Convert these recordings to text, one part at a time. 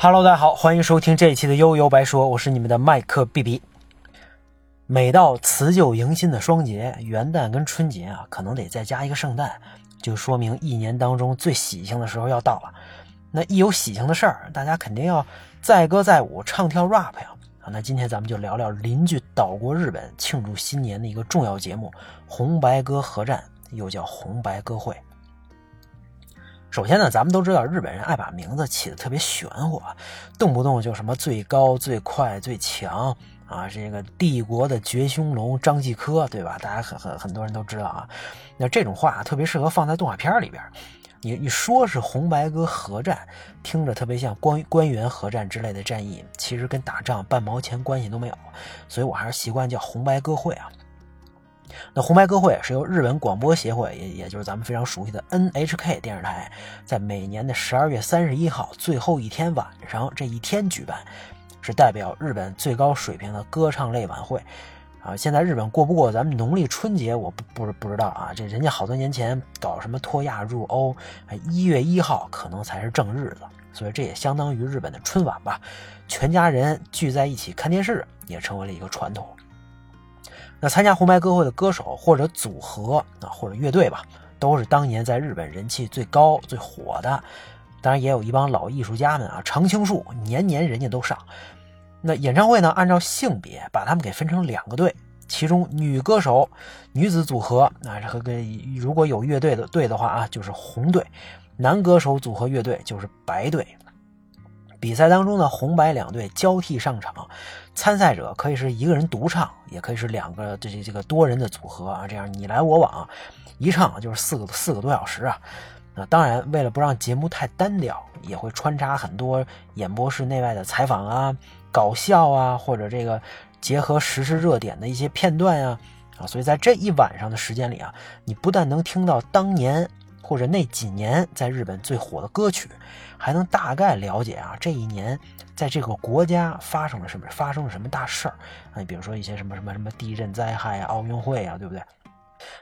Hello，大家好，欢迎收听这一期的悠悠白说，我是你们的麦克 B B。每到辞旧迎新的双节，元旦跟春节啊，可能得再加一个圣诞，就说明一年当中最喜庆的时候要到了。那一有喜庆的事儿，大家肯定要载歌载舞、唱跳 rap 呀。啊，那今天咱们就聊聊邻居岛国日本庆祝新年的一个重要节目——红白歌合战，又叫红白歌会。首先呢，咱们都知道日本人爱把名字起的特别玄乎，动不动就什么最高、最快、最强啊，这个帝国的绝凶龙张继科，对吧？大家很很很多人都知道啊。那这种话特别适合放在动画片里边。你你说是红白歌合战，听着特别像官官员合战之类的战役，其实跟打仗半毛钱关系都没有，所以我还是习惯叫红白歌会啊。那红白歌会是由日本广播协会，也也就是咱们非常熟悉的 NHK 电视台，在每年的十二月三十一号最后一天晚上这一天举办，是代表日本最高水平的歌唱类晚会。啊，现在日本过不过咱们农历春节，我不不是不知道啊。这人家好多年前搞什么脱亚入欧，一月一号可能才是正日子，所以这也相当于日本的春晚吧。全家人聚在一起看电视，也成为了一个传统。那参加红白歌会的歌手或者组合啊，或者乐队吧，都是当年在日本人气最高最火的。当然，也有一帮老艺术家们啊，常青树，年年人家都上。那演唱会呢？按照性别把他们给分成两个队，其中女歌手、女子组合啊，和个如果有乐队的队的话啊，就是红队；男歌手组合乐队就是白队。比赛当中呢，红白两队交替上场，参赛者可以是一个人独唱，也可以是两个这这个多人的组合啊，这样你来我往，一唱就是四个四个多小时啊。啊当然，为了不让节目太单调，也会穿插很多演播室内外的采访啊。搞笑啊，或者这个结合时事热点的一些片段呀，啊，所以在这一晚上的时间里啊，你不但能听到当年或者那几年在日本最火的歌曲，还能大概了解啊这一年在这个国家发生了什么，发生了什么大事儿啊，你比如说一些什么什么什么地震灾害啊、奥运会啊，对不对？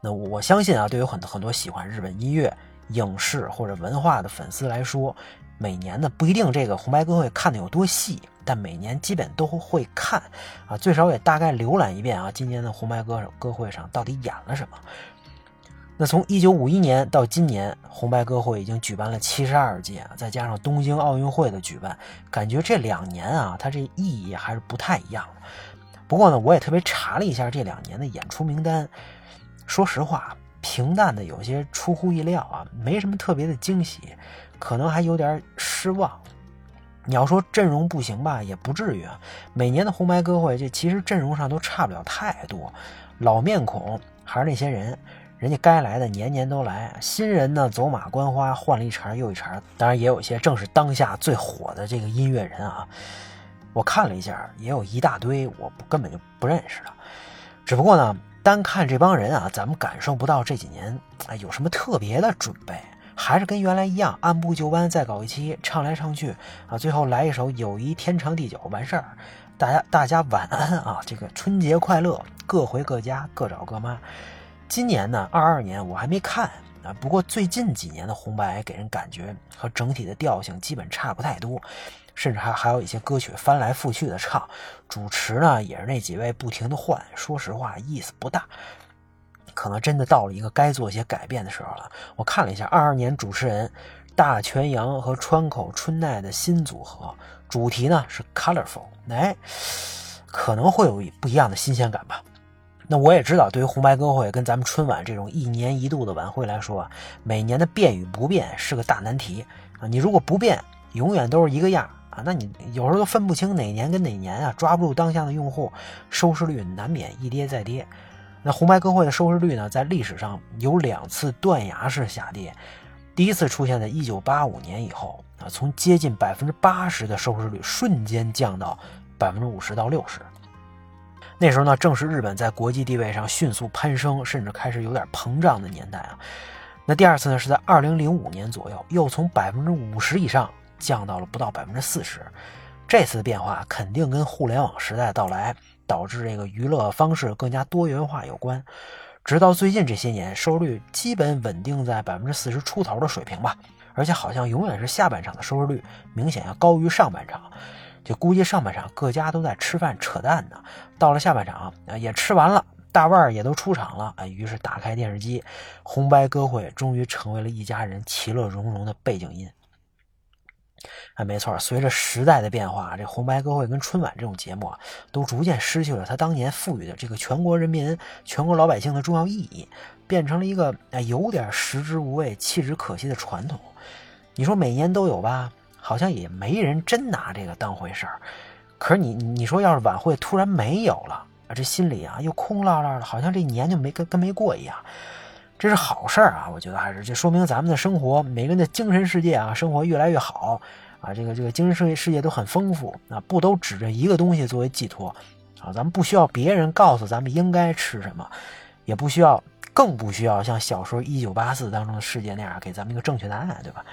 那我相信啊，对于很多很多喜欢日本音乐、影视或者文化的粉丝来说，每年呢不一定这个红白歌会看的有多细。但每年基本都会看，啊，最少也大概浏览一遍啊。今年的红白歌歌会上到底演了什么？那从一九五一年到今年，红白歌会已经举办了七十二届，再加上东京奥运会的举办，感觉这两年啊，它这意义还是不太一样的。不过呢，我也特别查了一下这两年的演出名单，说实话，平淡的有些出乎意料啊，没什么特别的惊喜，可能还有点失望。你要说阵容不行吧，也不至于啊。每年的红白歌会，这其实阵容上都差不了太多，老面孔还是那些人，人家该来的年年都来。新人呢，走马观花，换了一茬又一茬。当然，也有一些正是当下最火的这个音乐人啊。我看了一下，也有一大堆我根本就不认识的。只不过呢，单看这帮人啊，咱们感受不到这几年哎有什么特别的准备。还是跟原来一样，按部就班再搞一期，唱来唱去啊，最后来一首《友谊天长地久》完事儿。大家大家晚安啊，这个春节快乐，各回各家，各找各妈。今年呢，二二年我还没看啊，不过最近几年的红白给人感觉和整体的调性基本差不太多，甚至还还有一些歌曲翻来覆去的唱，主持呢也是那几位不停的换，说实话意思不大。可能真的到了一个该做一些改变的时候了。我看了一下，二二年主持人大泉洋和川口春奈的新组合，主题呢是 colorful，哎，可能会有不一样的新鲜感吧。那我也知道，对于红白歌会跟咱们春晚这种一年一度的晚会来说，每年的变与不变是个大难题啊。你如果不变，永远都是一个样啊，那你有时候都分不清哪年跟哪年啊，抓不住当下的用户，收视率难免一跌再跌。那红白歌会的收视率呢，在历史上有两次断崖式下跌。第一次出现在一九八五年以后啊，从接近百分之八十的收视率瞬间降到百分之五十到六十。那时候呢，正是日本在国际地位上迅速攀升，甚至开始有点膨胀的年代啊。那第二次呢，是在二零零五年左右，又从百分之五十以上降到了不到百分之四十。这次的变化肯定跟互联网时代到来。导致这个娱乐方式更加多元化有关，直到最近这些年，收视率基本稳定在百分之四十出头的水平吧。而且好像永远是下半场的收视率明显要高于上半场。就估计上半场各家都在吃饭扯淡呢，到了下半场啊也吃完了，大腕儿也都出场了啊，于是打开电视机，红白歌会终于成为了一家人其乐融融的背景音。哎，没错，随着时代的变化，这红白歌会跟春晚这种节目啊，都逐渐失去了它当年赋予的这个全国人民、全国老百姓的重要意义，变成了一个哎有点食之无味、弃之可惜的传统。你说每年都有吧？好像也没人真拿这个当回事儿，可是你你说要是晚会突然没有了啊，这心里啊又空落落的，好像这年就没跟跟没过一样。这是好事儿啊，我觉得还是这说明咱们的生活，每个人的精神世界啊，生活越来越好啊，这个这个精神世界世界都很丰富啊，不都指着一个东西作为寄托啊？咱们不需要别人告诉咱们应该吃什么，也不需要，更不需要像小说《一九八四》当中的世界那样给咱们一个正确答案，对吧？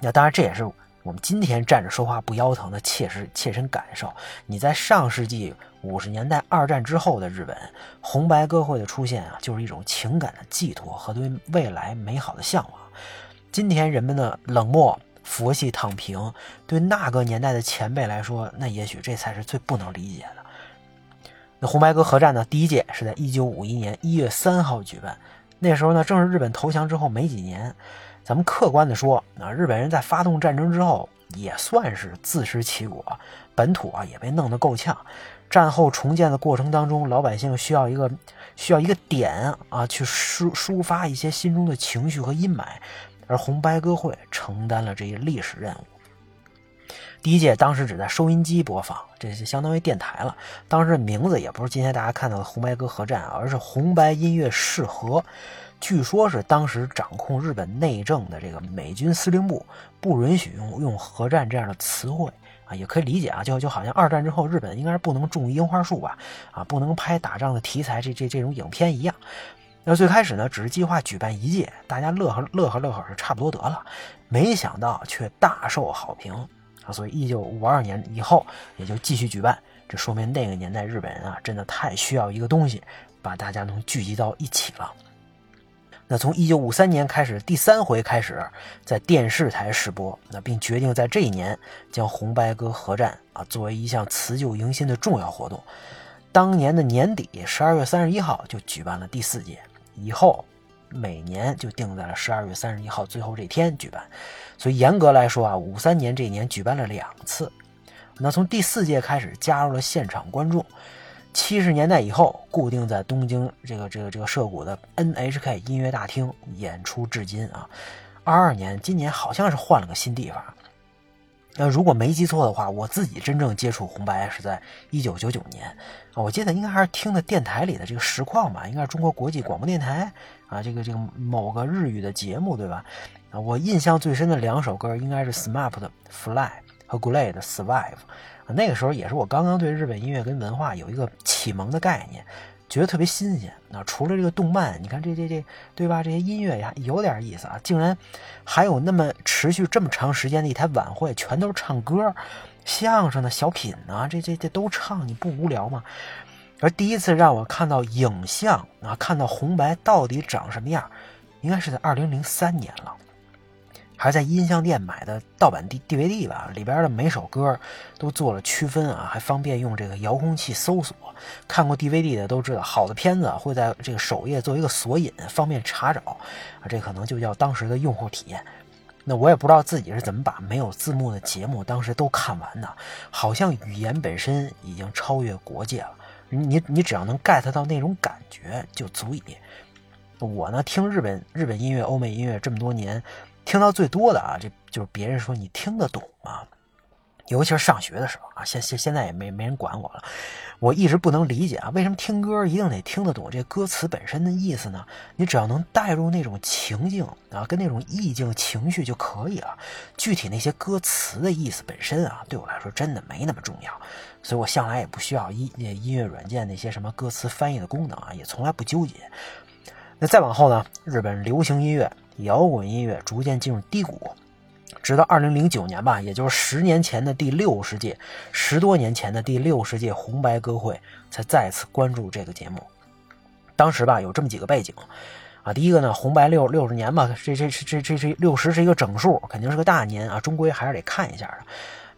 那当然，这也是我们今天站着说话不腰疼的切实切身感受。你在上世纪五十年代二战之后的日本，红白歌会的出现啊，就是一种情感的寄托和对未来美好的向往。今天人们的冷漠、佛系、躺平，对那个年代的前辈来说，那也许这才是最不能理解的。那红白歌合战呢，第一届是在一九五一年一月三号举办，那时候呢，正是日本投降之后没几年。咱们客观的说，啊，日本人在发动战争之后也算是自食其果，本土啊也被弄得够呛。战后重建的过程当中，老百姓需要一个需要一个点啊，去抒抒发一些心中的情绪和阴霾，而红白歌会承担了这一历史任务。第一届当时只在收音机播放，这就相当于电台了。当时名字也不是今天大家看到的红白歌合战，而是红白音乐试合。据说，是当时掌控日本内政的这个美军司令部不允许用用核战这样的词汇啊，也可以理解啊，就就好像二战之后日本应该是不能种樱花树吧，啊，不能拍打仗的题材这这这种影片一样。那最开始呢，只是计划举办一届，大家乐呵乐呵乐呵是差不多得了，没想到却大受好评所以一九五二年以后也就继续举办。这说明那个年代日本人啊，真的太需要一个东西，把大家能聚集到一起了。那从一九五三年开始，第三回开始在电视台试播，那并决定在这一年将红白歌合战啊作为一项辞旧迎新的重要活动。当年的年底十二月三十一号就举办了第四届，以后每年就定在了十二月三十一号最后这天举办。所以严格来说啊，五三年这一年举办了两次。那从第四届开始加入了现场观众。七十年代以后，固定在东京这个这个这个涉谷的 NHK 音乐大厅演出至今啊。二二年，今年好像是换了个新地方。那如果没记错的话，我自己真正接触红白是在一九九九年啊。我记得应该还是听的电台里的这个实况吧，应该是中国国际广播电台啊，这个这个某个日语的节目对吧？啊，我印象最深的两首歌应该是 SMAP 的 Fly 和 Glee 的 Survive。那个时候也是我刚刚对日本音乐跟文化有一个启蒙的概念，觉得特别新鲜。那除了这个动漫，你看这这这，对吧？这些音乐呀有点意思啊，竟然还有那么持续这么长时间的一台晚会，全都是唱歌、相声的小品呢，这这这都唱，你不无聊吗？而第一次让我看到影像啊，看到红白到底长什么样，应该是在二零零三年了。还是在音像店买的盗版 D DVD 吧，里边的每首歌都做了区分啊，还方便用这个遥控器搜索。看过 DVD 的都知道，好的片子会在这个首页做一个索引，方便查找啊。这可能就叫当时的用户体验。那我也不知道自己是怎么把没有字幕的节目当时都看完的，好像语言本身已经超越国界了。你你只要能 get 到那种感觉就足以。我呢，听日本日本音乐、欧美音乐这么多年。听到最多的啊，这就是别人说你听得懂吗？尤其是上学的时候啊，现现现在也没没人管我了。我一直不能理解啊，为什么听歌一定得听得懂这歌词本身的意思呢？你只要能带入那种情境啊，跟那种意境情绪就可以了。具体那些歌词的意思本身啊，对我来说真的没那么重要，所以我向来也不需要音音乐软件那些什么歌词翻译的功能啊，也从来不纠结。那再往后呢，日本流行音乐。摇滚音乐逐渐进入低谷，直到二零零九年吧，也就是十年前的第六十届，十多年前的第六十届红白歌会才再次关注这个节目。当时吧，有这么几个背景，啊，第一个呢，红白六六十年嘛，这这这这这六十是一个整数，肯定是个大年啊，终归还是得看一下的。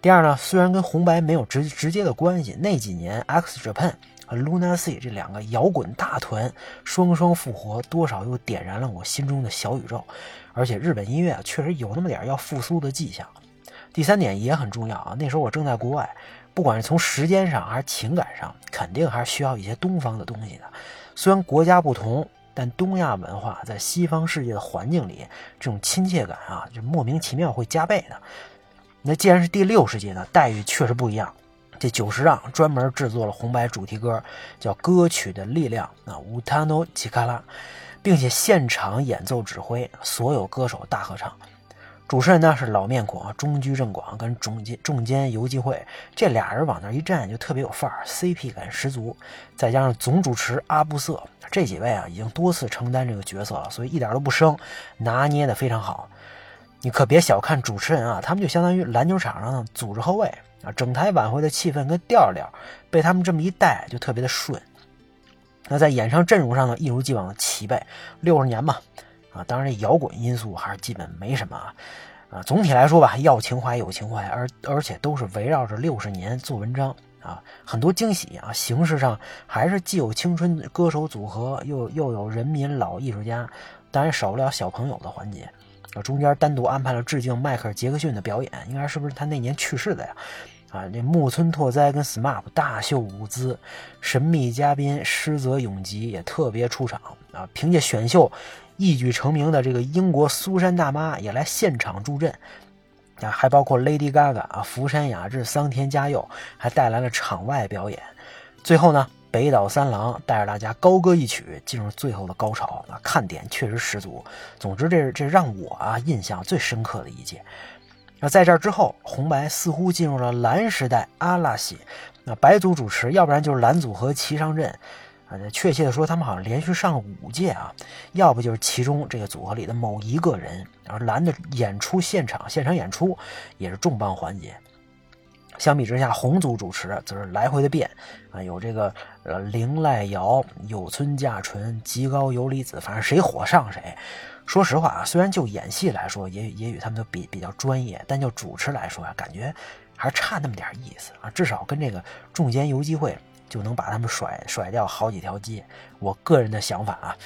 第二呢，虽然跟红白没有直直接的关系，那几年 X Japan 和 Luna Sea 这两个摇滚大团双双复活，多少又点燃了我心中的小宇宙。而且日本音乐确实有那么点要复苏的迹象。第三点也很重要啊，那时候我正在国外，不管是从时间上还是情感上，肯定还是需要一些东方的东西的。虽然国家不同，但东亚文化在西方世界的环境里，这种亲切感啊，就莫名其妙会加倍的。那既然是第六十届呢，待遇确实不一样。这久石让专门制作了红白主题歌，叫《歌曲的力量》啊，乌塔诺吉卡拉，并且现场演奏指挥，所有歌手大合唱。主持人呢是老面孔啊，中居正广跟中间中间游纪惠这俩人往那一站就特别有范儿，CP 感十足。再加上总主持阿布瑟这几位啊，已经多次承担这个角色了，所以一点都不生，拿捏的非常好。你可别小看主持人啊，他们就相当于篮球场上的组织后卫啊，整台晚会的气氛跟调调被他们这么一带就特别的顺。那在演唱阵容上呢，一如既往的齐备，六十年嘛，啊，当然这摇滚因素还是基本没什么啊，啊，总体来说吧，要情怀有情怀，而而且都是围绕着六十年做文章啊，很多惊喜啊，形式上还是既有青春歌手组合，又又有人民老艺术家，当然少不了小朋友的环节。啊，中间单独安排了致敬迈克尔·杰克逊的表演，应该是不是他那年去世的呀？啊，这木村拓哉跟 SMAP 大秀舞姿，神秘嘉宾施泽永吉也特别出场啊！凭借选秀一举成名的这个英国苏珊大妈也来现场助阵啊，还包括 Lady Gaga 啊、福山雅治、桑田佳佑，还带来了场外表演。最后呢？北岛三郎带着大家高歌一曲，进入最后的高潮那，看点确实十足。总之，这这让我啊印象最深刻的一届。那在这之后，红白似乎进入了蓝时代阿拉西。那白组主持，要不然就是蓝组合齐上阵啊。确切的说，他们好像连续上了五届啊。要不就是其中这个组合里的某一个人。而蓝的演出现场，现场演出也是重磅环节。相比之下，红组主持则是来回的变啊，有这个呃铃濑遥、有村架纯、极高游离子，反正谁火上谁。说实话啊，虽然就演戏来说，也也许他们都比比较专业，但就主持来说啊，感觉还差那么点意思啊。至少跟这个重间游机会就能把他们甩甩掉好几条街。我个人的想法啊。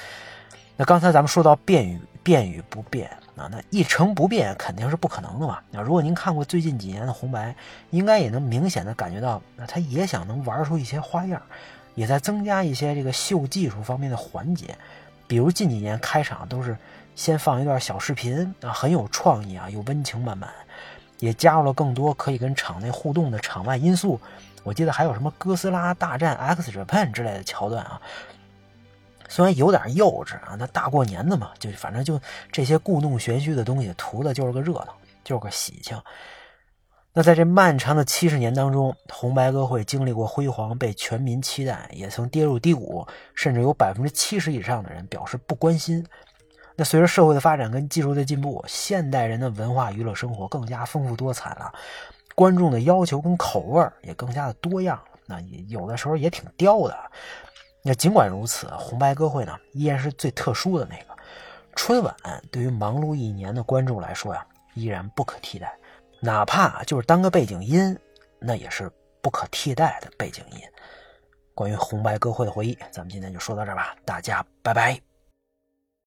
那刚才咱们说到变语变与不变啊，那一成不变肯定是不可能的嘛。那如果您看过最近几年的红白，应该也能明显的感觉到，那他也想能玩出一些花样，也在增加一些这个秀技术方面的环节。比如近几年开场都是先放一段小视频啊，很有创意啊，又温情满满，也加入了更多可以跟场内互动的场外因素。我记得还有什么哥斯拉大战 X Japan 之类的桥段啊。虽然有点幼稚啊，那大过年的嘛，就反正就这些故弄玄虚的东西，图的就是个热闹，就是个喜庆。那在这漫长的七十年当中，红白歌会经历过辉煌，被全民期待，也曾跌入低谷，甚至有百分之七十以上的人表示不关心。那随着社会的发展跟技术的进步，现代人的文化娱乐生活更加丰富多彩了，观众的要求跟口味也更加的多样。那有的时候也挺刁的。那尽管如此，红白歌会呢依然是最特殊的那个。春晚对于忙碌一年的观众来说呀，依然不可替代，哪怕就是当个背景音，那也是不可替代的背景音。关于红白歌会的回忆，咱们今天就说到这儿吧，大家拜拜。